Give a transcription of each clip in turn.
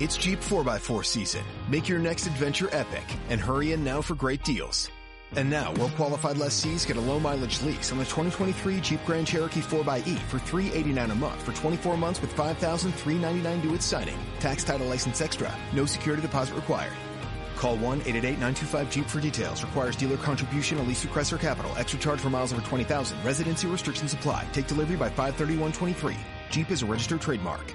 It's Jeep 4x4 season. Make your next adventure epic and hurry in now for great deals. And now, well-qualified lessees get a low-mileage lease on the 2023 Jeep Grand Cherokee 4xE for 389 a month for 24 months with $5,399 due at signing. Tax title license extra. No security deposit required. Call 1-888-925-JEEP for details. Requires dealer contribution, a lease through Chrysler Capital. Extra charge for miles over 20,000. Residency restrictions apply. Take delivery by 531.23. Jeep is a registered trademark.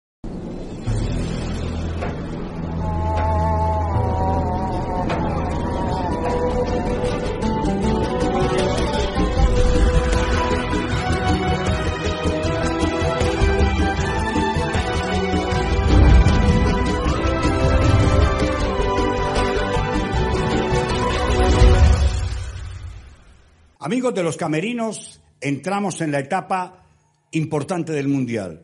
Amigos de los camerinos, entramos en la etapa importante del Mundial.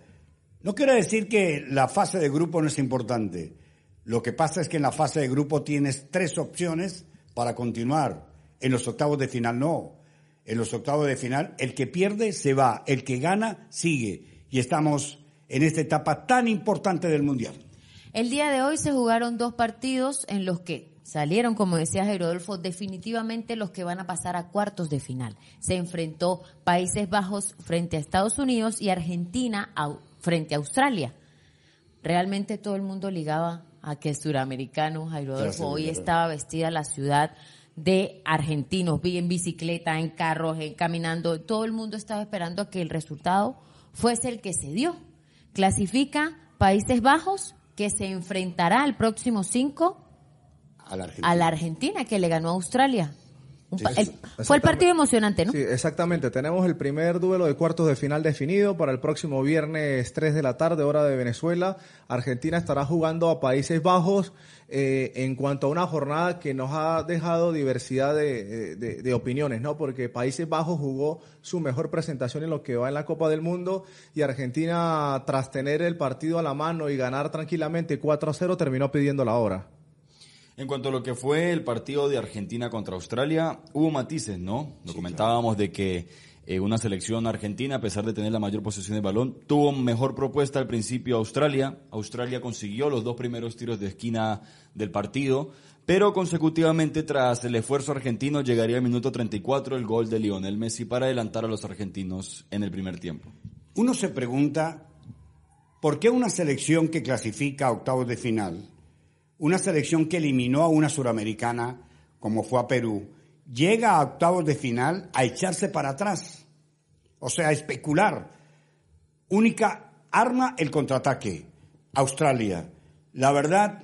No quiero decir que la fase de grupo no es importante. Lo que pasa es que en la fase de grupo tienes tres opciones para continuar. En los octavos de final no. En los octavos de final el que pierde se va, el que gana sigue. Y estamos en esta etapa tan importante del Mundial. El día de hoy se jugaron dos partidos en los que salieron, como decía Rodolfo, definitivamente los que van a pasar a cuartos de final. Se enfrentó Países Bajos frente a Estados Unidos y Argentina frente a Australia. Realmente todo el mundo ligaba a que el suramericano, Jairo Rodolfo, hoy estaba vestida la ciudad de argentinos, vi en bicicleta, en carros, en caminando, todo el mundo estaba esperando a que el resultado fuese el que se dio. Clasifica Países Bajos, que se enfrentará al próximo 5 a la Argentina, a la Argentina que le ganó a Australia. El, fue el partido emocionante, ¿no? Sí, exactamente. Tenemos el primer duelo de cuartos de final definido para el próximo viernes 3 de la tarde, hora de Venezuela. Argentina estará jugando a Países Bajos eh, en cuanto a una jornada que nos ha dejado diversidad de, de, de, opiniones, ¿no? Porque Países Bajos jugó su mejor presentación en lo que va en la Copa del Mundo y Argentina, tras tener el partido a la mano y ganar tranquilamente 4 a 0, terminó pidiendo la hora. En cuanto a lo que fue el partido de Argentina contra Australia, hubo matices, ¿no? Lo comentábamos de que eh, una selección argentina, a pesar de tener la mayor posesión de balón, tuvo mejor propuesta al principio Australia. Australia consiguió los dos primeros tiros de esquina del partido, pero consecutivamente tras el esfuerzo argentino llegaría al minuto 34 el gol de Lionel Messi para adelantar a los argentinos en el primer tiempo. Uno se pregunta, ¿por qué una selección que clasifica a octavos de final una selección que eliminó a una suramericana, como fue a Perú, llega a octavos de final a echarse para atrás. O sea, a especular. Única arma el contraataque. Australia. La verdad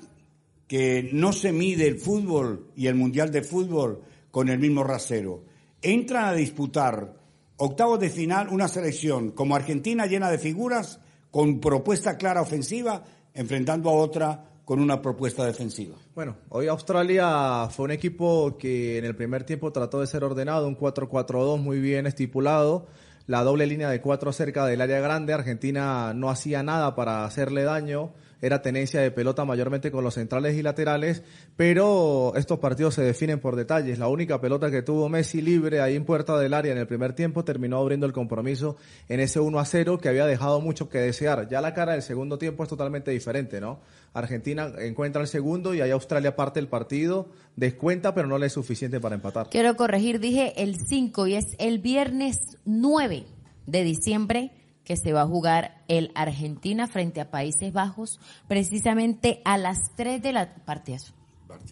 que no se mide el fútbol y el Mundial de Fútbol con el mismo rasero. Entran a disputar octavos de final una selección como Argentina llena de figuras, con propuesta clara ofensiva, enfrentando a otra con una propuesta defensiva. Bueno, hoy Australia fue un equipo que en el primer tiempo trató de ser ordenado, un 4-4-2 muy bien estipulado, la doble línea de cuatro cerca del área grande, Argentina no hacía nada para hacerle daño, era tenencia de pelota mayormente con los centrales y laterales, pero estos partidos se definen por detalles. La única pelota que tuvo Messi libre ahí en puerta del área en el primer tiempo terminó abriendo el compromiso en ese 1 a 0 que había dejado mucho que desear. Ya la cara del segundo tiempo es totalmente diferente, ¿no? Argentina encuentra el segundo y ahí Australia parte el partido, descuenta, pero no le es suficiente para empatar. Quiero corregir, dije el 5 y es el viernes 9 de diciembre que se va a jugar el Argentina frente a Países Bajos, precisamente a las 3 de la partida.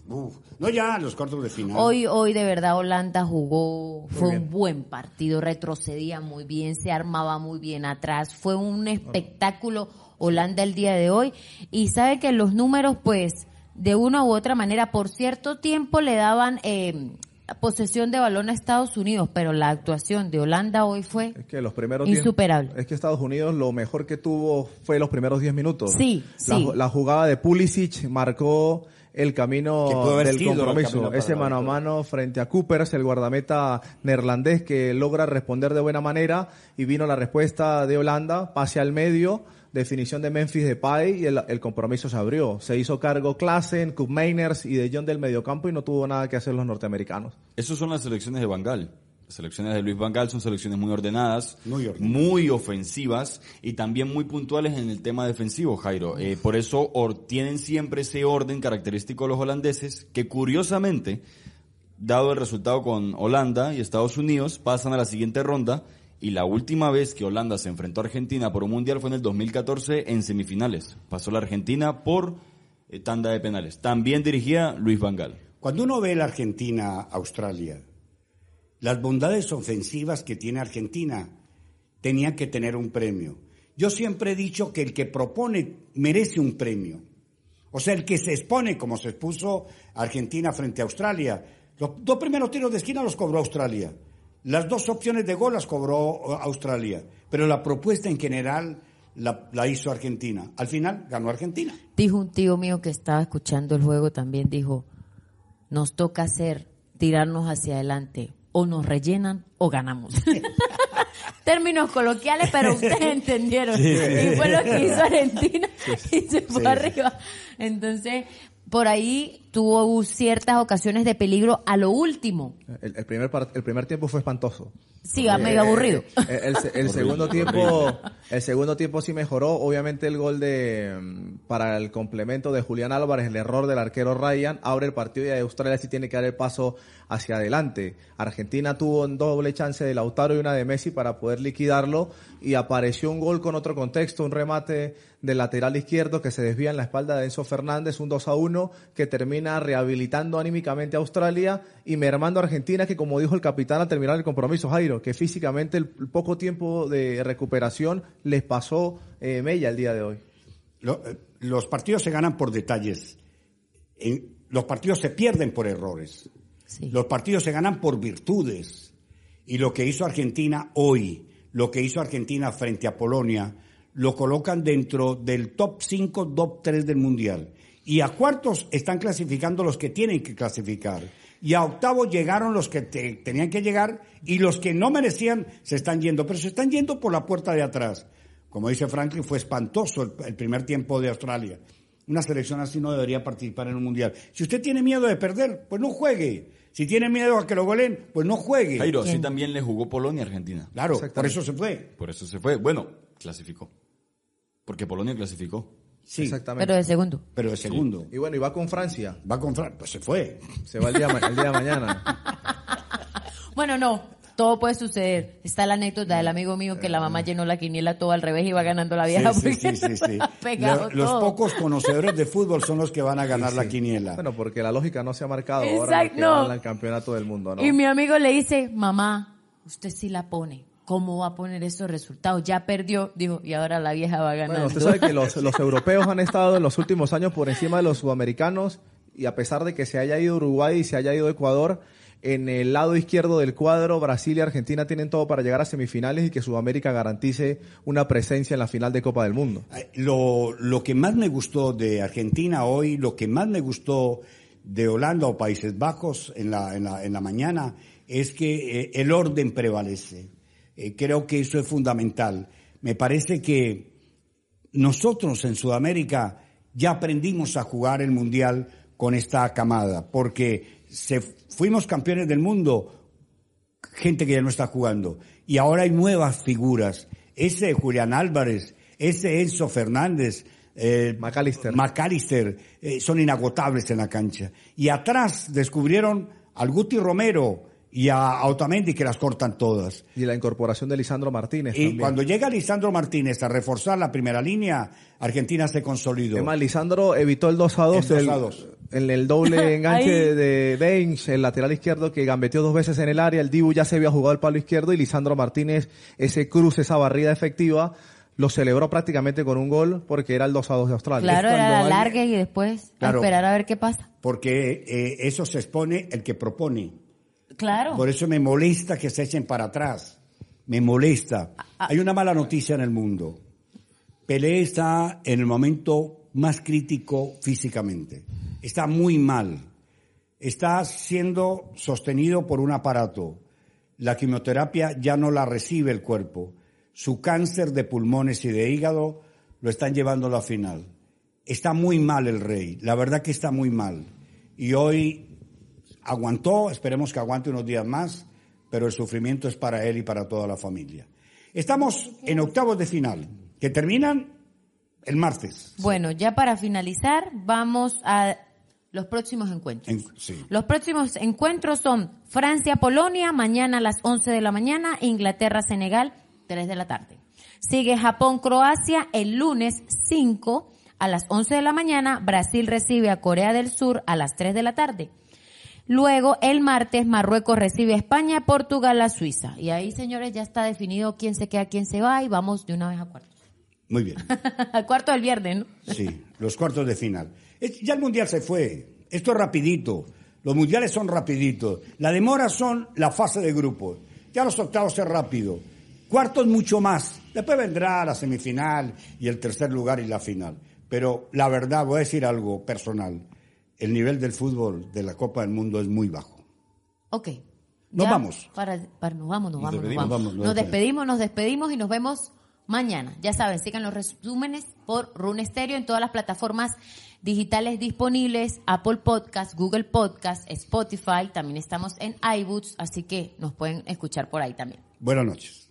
no ya los cuartos de final. Hoy, hoy de verdad Holanda jugó, fue un buen partido, retrocedía muy bien, se armaba muy bien atrás, fue un espectáculo Holanda el día de hoy y sabe que los números pues de una u otra manera por cierto tiempo le daban eh, posesión de balón a Estados Unidos, pero la actuación de Holanda hoy fue Es que los primeros Insuperable. diez- es que Estados Unidos lo mejor que tuvo fue los primeros 10 minutos. Sí, la, sí. la jugada de Pulisic marcó el camino del compromiso. camino Ese mano a mano frente a Coopers, el guardameta neerlandés que logra responder de buena manera y vino la respuesta de Holanda, pase al medio, definición de Memphis Depay y el, el compromiso se abrió. Se hizo cargo Klassen, Cup Mainers y de John del mediocampo y no tuvo nada que hacer los norteamericanos. Esas son las selecciones de Bangal. Las selecciones de Luis Vangal son selecciones muy ordenadas, Muy ordenadas. muy ofensivas y también muy puntuales en el tema defensivo, Jairo. Eh, por eso or- tienen siempre ese orden característico de los holandeses que curiosamente, dado el resultado con Holanda y Estados Unidos, pasan a la siguiente ronda y la última vez que Holanda se enfrentó a Argentina por un mundial fue en el 2014 en semifinales. Pasó la Argentina por eh, tanda de penales. También dirigía Luis Vangal. Cuando uno ve la Argentina-Australia, las bondades ofensivas que tiene Argentina tenían que tener un premio. Yo siempre he dicho que el que propone merece un premio. O sea, el que se expone, como se expuso Argentina frente a Australia. Los dos primeros tiros de esquina los cobró Australia. Las dos opciones de gol las cobró eh, Australia. Pero la propuesta en general la, la hizo Argentina. Al final ganó Argentina. Dijo un tío mío que estaba escuchando el juego también, dijo, nos toca hacer, tirarnos hacia adelante, o nos rellenan o ganamos. Términos coloquiales, pero ustedes entendieron. Y fue lo que hizo Argentina y se fue arriba. Entonces, por ahí tuvo ciertas ocasiones de peligro a lo último. El, el primer part- el primer tiempo fue espantoso. Sí, a medio aburrido. Eh, el segundo tiempo, el segundo tiempo sí mejoró. Obviamente el gol de mm, para el complemento de Julián Álvarez, el error del arquero Ryan, abre el partido y Australia sí tiene que dar el paso hacia adelante. Argentina tuvo un doble chance de Lautaro y una de Messi para poder liquidarlo y apareció un gol con otro contexto, un remate del lateral izquierdo que se desvía en la espalda de Enzo Fernández, un 2 a 1 que termina rehabilitando anímicamente a Australia y mermando a Argentina que como dijo el capitán al terminar el compromiso, Jairo, que físicamente el poco tiempo de recuperación les pasó eh, Mella el día de hoy. Lo- eh, los partidos se ganan por detalles. En- los partidos se pierden por errores. Sí. Los partidos se ganan por virtudes. Y lo que hizo Argentina hoy, lo que hizo Argentina frente a Polonia, lo colocan dentro del top 5, top 3 del Mundial. Y a cuartos están clasificando los que tienen que clasificar. Y a octavos llegaron los que te- tenían que llegar y los que no merecían se están yendo, pero se están yendo por la puerta de atrás. Como dice Franklin, fue espantoso el, el primer tiempo de Australia. Una selección así no debería participar en un mundial. Si usted tiene miedo de perder, pues no juegue. Si tiene miedo a que lo goleen, pues no juegue. Jairo, así también le jugó Polonia a Argentina. Claro, por eso se fue. Por eso se fue. Bueno, clasificó. Porque Polonia clasificó. Sí, Exactamente. Pero de segundo. pero de segundo. Y bueno, y va con Francia. Va con Fran, pues se fue. Se va el día, el día de mañana. Bueno, no, todo puede suceder. Está la anécdota del amigo mío que la mamá llenó la quiniela todo al revés y va ganando la vieja Sí, sí, porque sí, sí, sí. ha pegado Lo- los pocos conocedores de fútbol son los que van a ganar la quiniela. Bueno, porque la lógica no se ha marcado ahora Exacto, que no. van al campeonato del mundo, ¿no? Y mi amigo le dice, mamá, usted sí la pone. ¿Cómo va a poner esos resultados? Ya perdió, dijo, y ahora la vieja va ganando. Bueno, usted sabe que los, los europeos han estado en los últimos años por encima de los sudamericanos y a pesar de que se haya ido Uruguay y se haya ido Ecuador, en el lado izquierdo del cuadro Brasil y Argentina tienen todo para llegar a semifinales y que Sudamérica garantice una presencia en la final de Copa del Mundo. Lo, lo que más me gustó de Argentina hoy, lo que más me gustó de Holanda o Países Bajos en la, en la, en la mañana, es que eh, el orden prevalece. Eh, creo que eso es fundamental. Me parece que nosotros en Sudamérica ya aprendimos a jugar el Mundial con esta camada, porque se, fuimos campeones del mundo gente que ya no está jugando. Y ahora hay nuevas figuras. Ese Julián Álvarez, ese Enzo Fernández, eh, McAllister. McAllister, eh, son inagotables en la cancha. Y atrás descubrieron al Guti Romero y a, a Otamendi que las cortan todas. Y la incorporación de Lisandro Martínez Y también. cuando llega Lisandro Martínez a reforzar la primera línea, Argentina se consolidó. Además, Lisandro evitó el 2 a 2, El 2 a 2. en el doble enganche Ahí. de Baines, el lateral izquierdo que gambeteó dos veces en el área. El Dibu ya se había jugado el palo izquierdo y Lisandro Martínez, ese cruce, esa barrida efectiva, lo celebró prácticamente con un gol porque era el 2 a 2 de Australia. Claro, era la larga y después a esperar a ver qué pasa. Porque eh, eso se expone el que propone. Claro. Por eso me molesta que se echen para atrás. Me molesta. Hay una mala noticia en el mundo. Pelé está en el momento más crítico físicamente. Está muy mal. Está siendo sostenido por un aparato. La quimioterapia ya no la recibe el cuerpo. Su cáncer de pulmones y de hígado lo están llevando a la final. Está muy mal el rey. La verdad que está muy mal. Y hoy aguantó, esperemos que aguante unos días más, pero el sufrimiento es para él y para toda la familia. Estamos en octavos de final, que terminan el martes. Bueno, ya para finalizar, vamos a los próximos encuentros. En- sí. Los próximos encuentros son Francia-Polonia, mañana a las 11 de la mañana, Inglaterra-Senegal, 3 de la tarde. Sigue Japón-Croacia el lunes 5 a las 11 de la mañana, Brasil recibe a Corea del Sur a las 3 de la tarde. Luego, el martes, Marruecos recibe a España, Portugal a Suiza. Y ahí, señores, ya está definido quién se queda, quién se va y vamos de una vez a cuartos. Muy bien. Al cuarto del viernes, ¿no? Sí, los cuartos de final. Es- Ya el mundial se fue. Esto es rapidito. Los mundiales son rapiditos. La demora son la fase de grupos. Ya los octavos es rápido. Cuartos mucho más. Después vendrá la semifinal y el tercer lugar y la final. Pero la verdad, voy a decir algo personal. El nivel del fútbol de la Copa del Mundo es muy bajo. Ok. Nos Ya, vamos. Para, para- nos vamos, nos, Nos vamos, nos despedimos. vamos. Vamos, nos despedimos. nos despedimos y nos vemos mañana. Ya saben, sigan los resúmenes por Rune Stereo en todas las plataformas digitales disponibles, Apple Podcast, Google Podcast, Spotify, también estamos en iBooks, así que nos pueden escuchar por ahí también. Buenas noches.